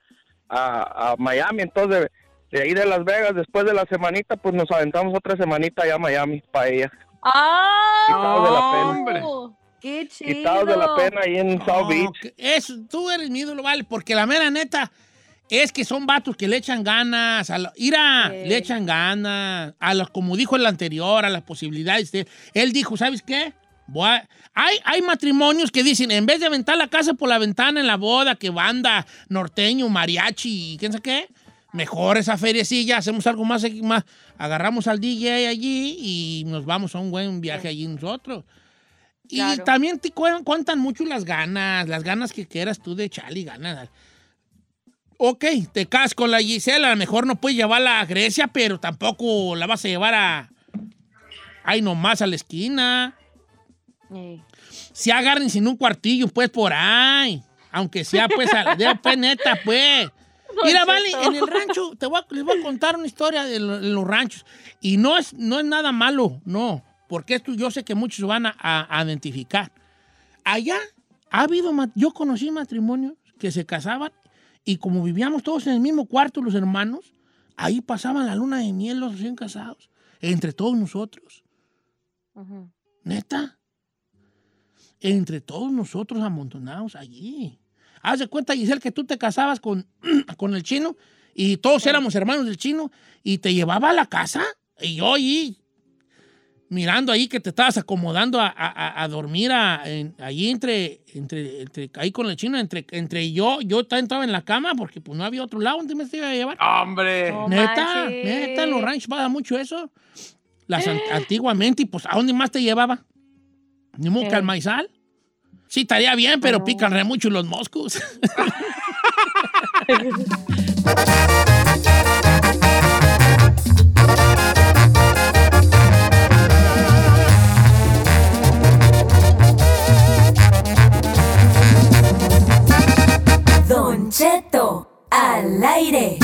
a, a Miami, entonces de ahí de Las Vegas, después de la semanita, pues nos aventamos otra semanita allá a Miami para ella. ¡Ah! Quitados de la pena. Hombre. ¡Qué chido! Quitados de la pena ahí en South Beach. Eso, tú eres mi ídolo, vale, porque la mera neta es que son vatos que le echan ganas, a la- ira, Sí. le echan ganas, a los, como dijo el anterior, a las posibilidades. de- él dijo, ¿sabes qué? Voy a- hay, hay matrimonios que dicen, en vez de aventar la casa por la ventana en la boda, que banda, norteño, mariachi y quién sabe qué, mejor esa feriecilla, hacemos algo más, más, agarramos al DJ allí y nos vamos a un buen viaje allí nosotros. Y también te cu- cuentan mucho las ganas, las ganas que quieras tú de echarle ganas. Ok, te casas con la Gisela, a lo mejor no puedes llevarla a Grecia, pero tampoco la vas a llevar a... Ay, nomás a la esquina. Eh. Si agarren sin un cuartillo, pues por ahí. Aunque sea, pues, a- de, pues neta, pues. Mira, vale, en el rancho, te voy a- les voy a contar una historia de, lo- de los ranchos. Y no es, no es nada malo, no. Porque esto yo sé que muchos van a, a- identificar. Allá ha habido, yo conocí matrimonios que se casaban y como vivíamos todos en el mismo cuarto, los hermanos, ahí pasaban la luna de miel los recién casados, entre todos nosotros. Neta. entre todos nosotros amontonados allí. Haz de cuenta, Giselle, que tú te casabas con, con el chino y todos éramos hermanos del chino y te llevaba a la casa y yo ahí mirando ahí que te estabas acomodando a, a- a dormir a- en- ahí entre, entre, entre- ahí con el chino, entre, entre yo, yo estaba en la cama porque pues no había otro lado donde me se iba a llevar. ¡Hombre! neta, manches. neta, en los ranchos pasa mucho eso. Las an- antiguamente, y pues, ¿a dónde más te llevaba? Ni modo que al maizal. Sí, estaría bien, pero pican re mucho los moscos. Cheto, al aire.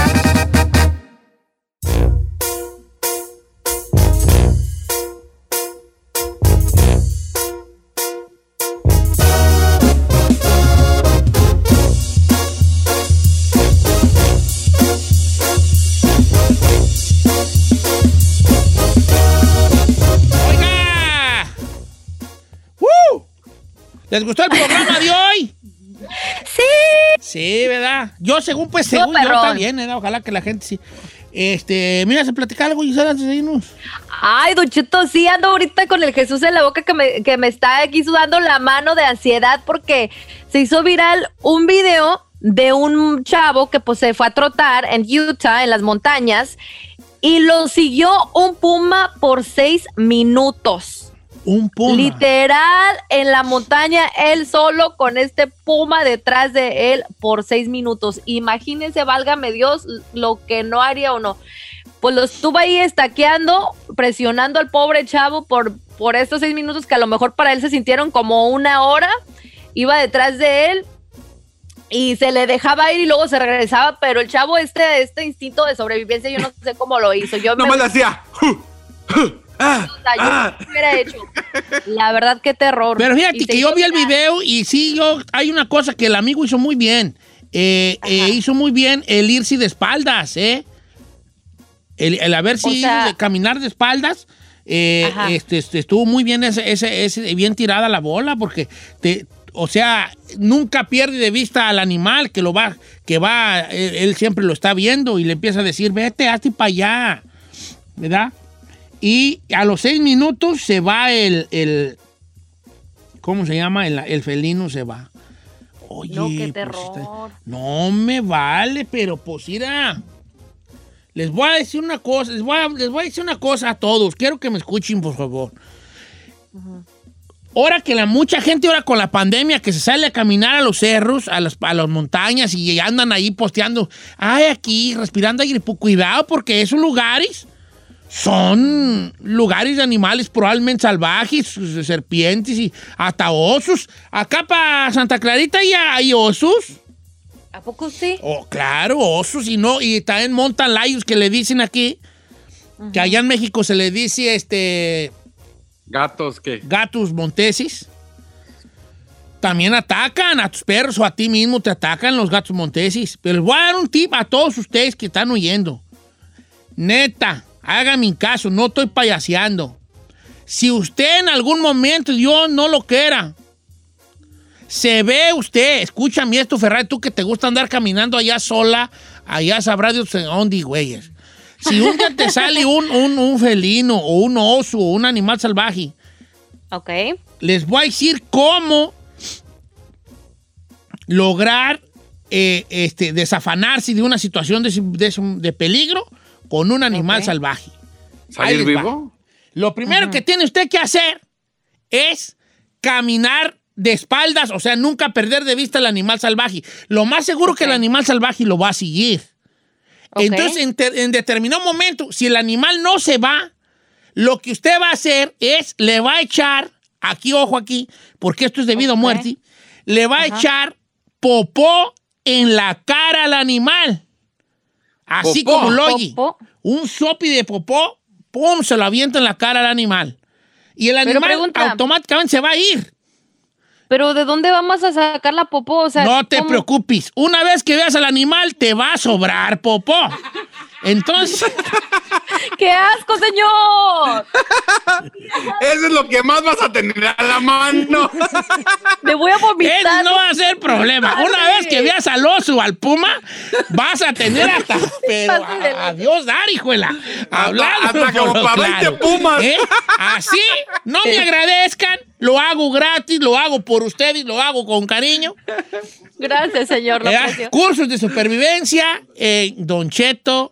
¿Les gustó el programa de hoy? Sí. Sí, ¿verdad? Yo, según, pues, según yo, bien, ¿eh? Ojalá que la gente sí. Este, mira, se platicar algo, Gisela, antes de irnos. Ay, Don Cheto, sí ando ahorita con el Jesús en la boca que me, que me está aquí sudando la mano de ansiedad porque se hizo viral un video de un chavo que pues se fue a trotar en Utah, en las montañas, y lo siguió un puma por seis minutos. Un puma. Literal, en la montaña, él solo con este puma detrás de él por seis minutos. Imagínense, válgame Dios, lo que no haría o no. Pues lo estuvo ahí estaqueando, presionando al pobre chavo por, por estos seis minutos que a lo mejor para él se sintieron como una hora. Iba detrás de él y se le dejaba ir y luego se regresaba, pero el chavo, este, este instinto de sobrevivencia, yo no sé cómo lo hizo. Yo me- Nomás le hacía. o sea, yo no lo hubiera hecho. La verdad, qué terror. Pero fíjate que yo vi el video y sí, yo, hay una cosa que el amigo hizo muy bien. Eh, eh, hizo muy bien el irse de espaldas, ¿eh? El, el haber sido sea- de caminar de espaldas. eh, este, este, estuvo muy bien ese, ese, ese- bien tirada la bola porque te, o sea, nunca pierde de vista al animal que lo va, que va, él, él siempre lo está viendo y le empieza a decir, vete, hazte para allá, ¿verdad? Y a los seis minutos se va el, el ¿cómo se llama? El, el felino se va. Oye, No, qué pues, terror. no me vale, pero pues mira, les voy a decir una cosa, les voy a, les voy a decir una cosa a todos, quiero que me escuchen, por favor. Ahora que la mucha gente ahora con la pandemia que se sale a caminar a los cerros, a las, a las montañas y andan ahí posteando, ay, aquí respirando aire, pues, cuidado porque esos lugares son lugares de animales probablemente salvajes, serpientes y hasta osos. Acá para Santa Clarita ya hay osos. ¿A poco sí? Oh, claro, osos y no, y también montan layos que le dicen aquí, que allá en México se le dice este Gatos, ¿qué? gatos monteses. También atacan a tus perros o a ti mismo te atacan los gatos monteses. Pero les voy a dar un tip a todos ustedes que están oyendo. Neta, hágame caso, no estoy payaseando. Si usted en algún momento, Dios no lo quiera, se ve usted, escúchame esto, Ferrari, tú que te gusta andar caminando allá sola, allá sabrá Dios dónde, güeyes. Si un día te sale un, un, un felino o un oso o un animal salvaje, Ok. les voy a decir cómo lograr eh, este, desafanarse de una situación de, de- de peligro con un animal salvaje. ¿Salir va. vivo? Lo primero que tiene usted que hacer es caminar de espaldas, o sea, nunca perder de vista al animal salvaje. Lo más seguro que el animal salvaje lo va a seguir. Entonces, en, ter- en determinado momento, si el animal no se va, lo que usted va a hacer es, le va a echar, aquí, ojo aquí, porque esto es debido Ok. a muerte, le va a echar popó en la cara al animal. Así Popó. como lo oye. Popó. Un sopi de popó, pum, se lo avienta en la cara al animal. Y el animal pregunta. automáticamente se va a ir. Pero ¿de dónde vamos a sacar la popó? O sea, no te ¿cómo? preocupes. Una vez que veas al animal, te va a sobrar popó. Entonces, ¿Qué ¡Qué asco, señor! Eso es lo que más vas a tener a la mano. Me voy a vomitar. Ese no va a ser problema. Una vez que veas al oso o al puma, vas a tener hasta. Pero a- adiós, dar, hijuela. Hablando hasta como por lo para 20 pumas. ¿Eh? Así, no me agradezcan. Lo hago gratis, lo hago por ustedes, lo hago con cariño. Gracias, señor. Eh. Cursos de supervivencia en Don Cheto